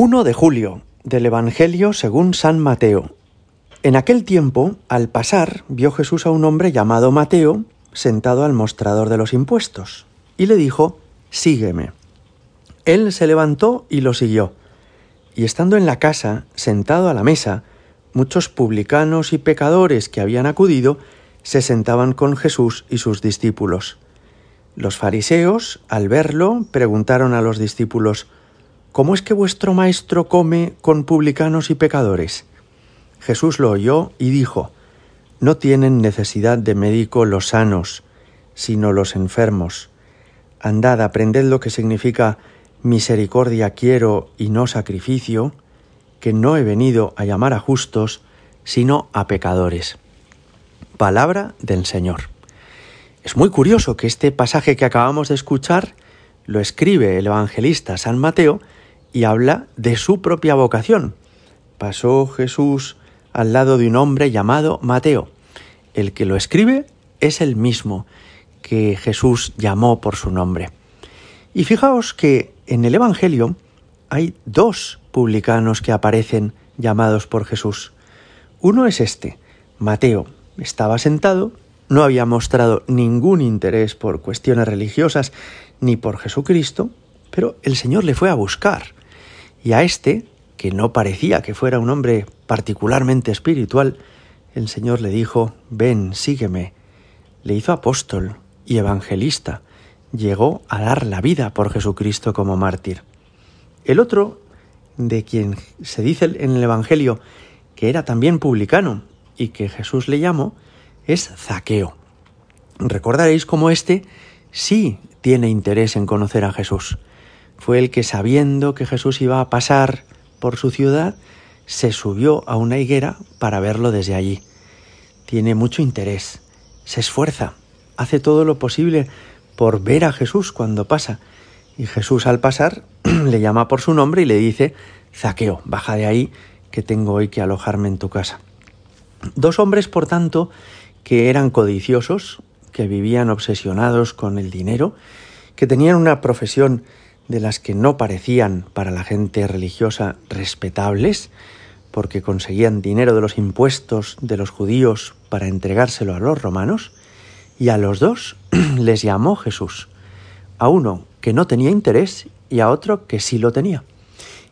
1 de julio del Evangelio según San Mateo. En aquel tiempo, al pasar, vio Jesús a un hombre llamado Mateo sentado al mostrador de los impuestos, y le dijo, Sígueme. Él se levantó y lo siguió. Y estando en la casa, sentado a la mesa, muchos publicanos y pecadores que habían acudido se sentaban con Jesús y sus discípulos. Los fariseos, al verlo, preguntaron a los discípulos, ¿Cómo es que vuestro maestro come con publicanos y pecadores? Jesús lo oyó y dijo, No tienen necesidad de médico los sanos, sino los enfermos. Andad, aprended lo que significa misericordia quiero y no sacrificio, que no he venido a llamar a justos, sino a pecadores. Palabra del Señor. Es muy curioso que este pasaje que acabamos de escuchar lo escribe el evangelista San Mateo y habla de su propia vocación. Pasó Jesús al lado de un hombre llamado Mateo. El que lo escribe es el mismo que Jesús llamó por su nombre. Y fijaos que en el Evangelio hay dos publicanos que aparecen llamados por Jesús. Uno es este, Mateo. Estaba sentado, no había mostrado ningún interés por cuestiones religiosas ni por Jesucristo, pero el Señor le fue a buscar y a este, que no parecía que fuera un hombre particularmente espiritual, el Señor le dijo, ven, sígueme. Le hizo apóstol y evangelista. Llegó a dar la vida por Jesucristo como mártir. El otro, de quien se dice en el Evangelio que era también publicano y que Jesús le llamó, es Zaqueo. Recordaréis cómo éste sí tiene interés en conocer a Jesús fue el que sabiendo que Jesús iba a pasar por su ciudad, se subió a una higuera para verlo desde allí. Tiene mucho interés, se esfuerza, hace todo lo posible por ver a Jesús cuando pasa. Y Jesús al pasar le llama por su nombre y le dice, Zaqueo, baja de ahí, que tengo hoy que alojarme en tu casa. Dos hombres, por tanto, que eran codiciosos, que vivían obsesionados con el dinero, que tenían una profesión de las que no parecían para la gente religiosa respetables, porque conseguían dinero de los impuestos de los judíos para entregárselo a los romanos, y a los dos les llamó Jesús, a uno que no tenía interés y a otro que sí lo tenía.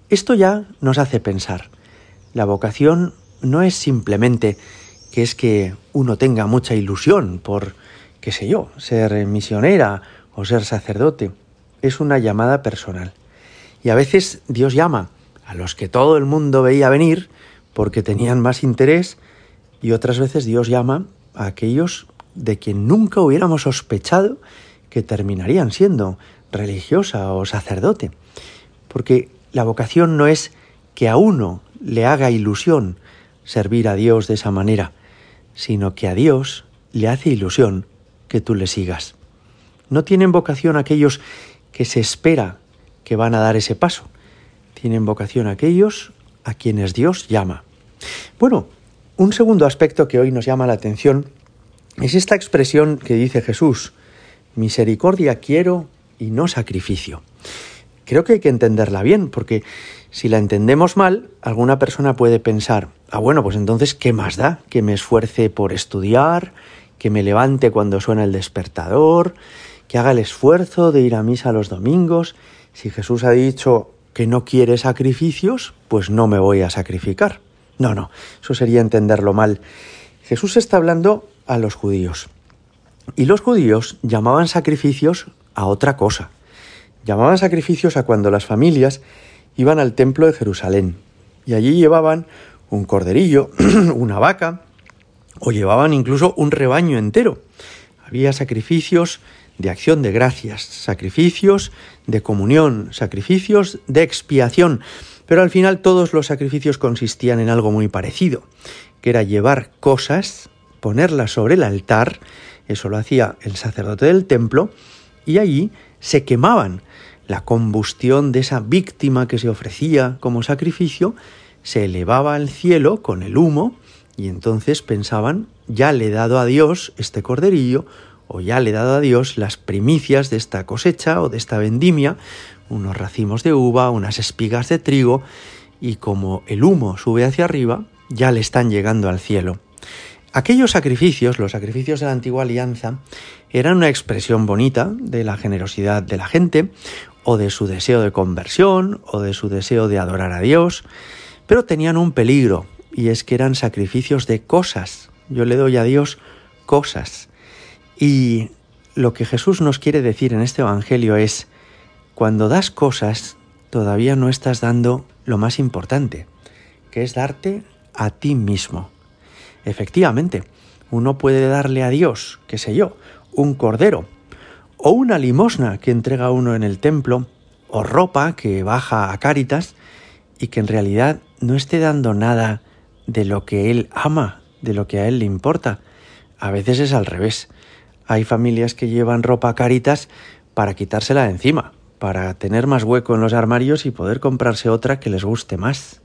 Esto ya nos hace pensar. La vocación no es simplemente que es que uno tenga mucha ilusión por, qué sé yo, ser misionera o ser sacerdote es una llamada personal. Y a veces Dios llama a los que todo el mundo veía venir porque tenían más interés y otras veces Dios llama a aquellos de quien nunca hubiéramos sospechado que terminarían siendo religiosa o sacerdote. Porque la vocación no es que a uno le haga ilusión servir a Dios de esa manera, sino que a Dios le hace ilusión que tú le sigas. No tienen vocación aquellos que se espera que van a dar ese paso. Tienen vocación aquellos a quienes Dios llama. Bueno, un segundo aspecto que hoy nos llama la atención es esta expresión que dice Jesús, misericordia quiero y no sacrificio. Creo que hay que entenderla bien, porque si la entendemos mal, alguna persona puede pensar, ah, bueno, pues entonces, ¿qué más da? Que me esfuerce por estudiar, que me levante cuando suena el despertador, que haga el esfuerzo de ir a misa los domingos. Si Jesús ha dicho que no quiere sacrificios, pues no me voy a sacrificar. No, no, eso sería entenderlo mal. Jesús está hablando a los judíos. Y los judíos llamaban sacrificios a otra cosa. Llamaban sacrificios a cuando las familias iban al templo de Jerusalén y allí llevaban un corderillo, una vaca o llevaban incluso un rebaño entero. Había sacrificios de acción de gracias, sacrificios de comunión, sacrificios de expiación, pero al final todos los sacrificios consistían en algo muy parecido, que era llevar cosas, ponerlas sobre el altar, eso lo hacía el sacerdote del templo, y allí se quemaban. La combustión de esa víctima que se ofrecía como sacrificio se elevaba al cielo con el humo, y entonces pensaban, ya le he dado a Dios este corderillo, o ya le he dado a Dios las primicias de esta cosecha o de esta vendimia, unos racimos de uva, unas espigas de trigo, y como el humo sube hacia arriba, ya le están llegando al cielo. Aquellos sacrificios, los sacrificios de la antigua alianza, eran una expresión bonita de la generosidad de la gente, o de su deseo de conversión, o de su deseo de adorar a Dios, pero tenían un peligro, y es que eran sacrificios de cosas. Yo le doy a Dios cosas. Y lo que Jesús nos quiere decir en este Evangelio es, cuando das cosas, todavía no estás dando lo más importante, que es darte a ti mismo. Efectivamente, uno puede darle a Dios, qué sé yo, un cordero, o una limosna que entrega uno en el templo, o ropa que baja a Cáritas, y que en realidad no esté dando nada de lo que él ama, de lo que a él le importa. A veces es al revés. Hay familias que llevan ropa a Cáritas para quitársela de encima, para tener más hueco en los armarios y poder comprarse otra que les guste más.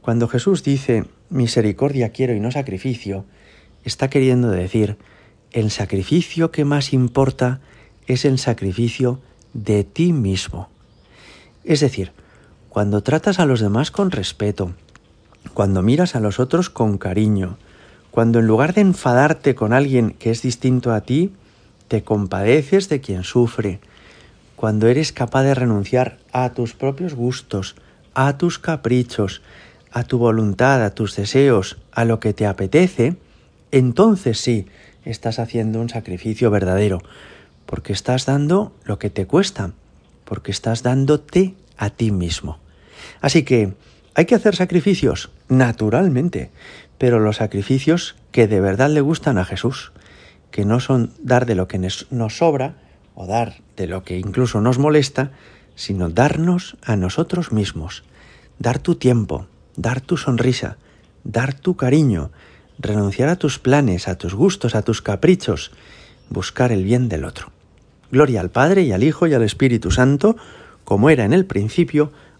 Cuando Jesús dice misericordia quiero y no sacrificio, está queriendo decir el sacrificio que más importa es el sacrificio de ti mismo. Es decir, cuando tratas a los demás con respeto, cuando miras a los otros con cariño, cuando en lugar de enfadarte con alguien que es distinto a ti, te compadeces de quien sufre, cuando eres capaz de renunciar a tus propios gustos, a tus caprichos, a tu voluntad, a tus deseos, a lo que te apetece, entonces sí estás haciendo un sacrificio verdadero, porque estás dando lo que te cuesta, porque estás dándote a ti mismo. Así que, ¿hay que hacer sacrificios? Naturalmente, pero los sacrificios que de verdad le gustan a Jesús, que no son dar de lo que nos sobra, o dar de lo que incluso nos molesta, sino darnos a nosotros mismos, dar tu tiempo, dar tu sonrisa, dar tu cariño, renunciar a tus planes, a tus gustos, a tus caprichos, buscar el bien del otro. Gloria al Padre y al Hijo y al Espíritu Santo, como era en el principio,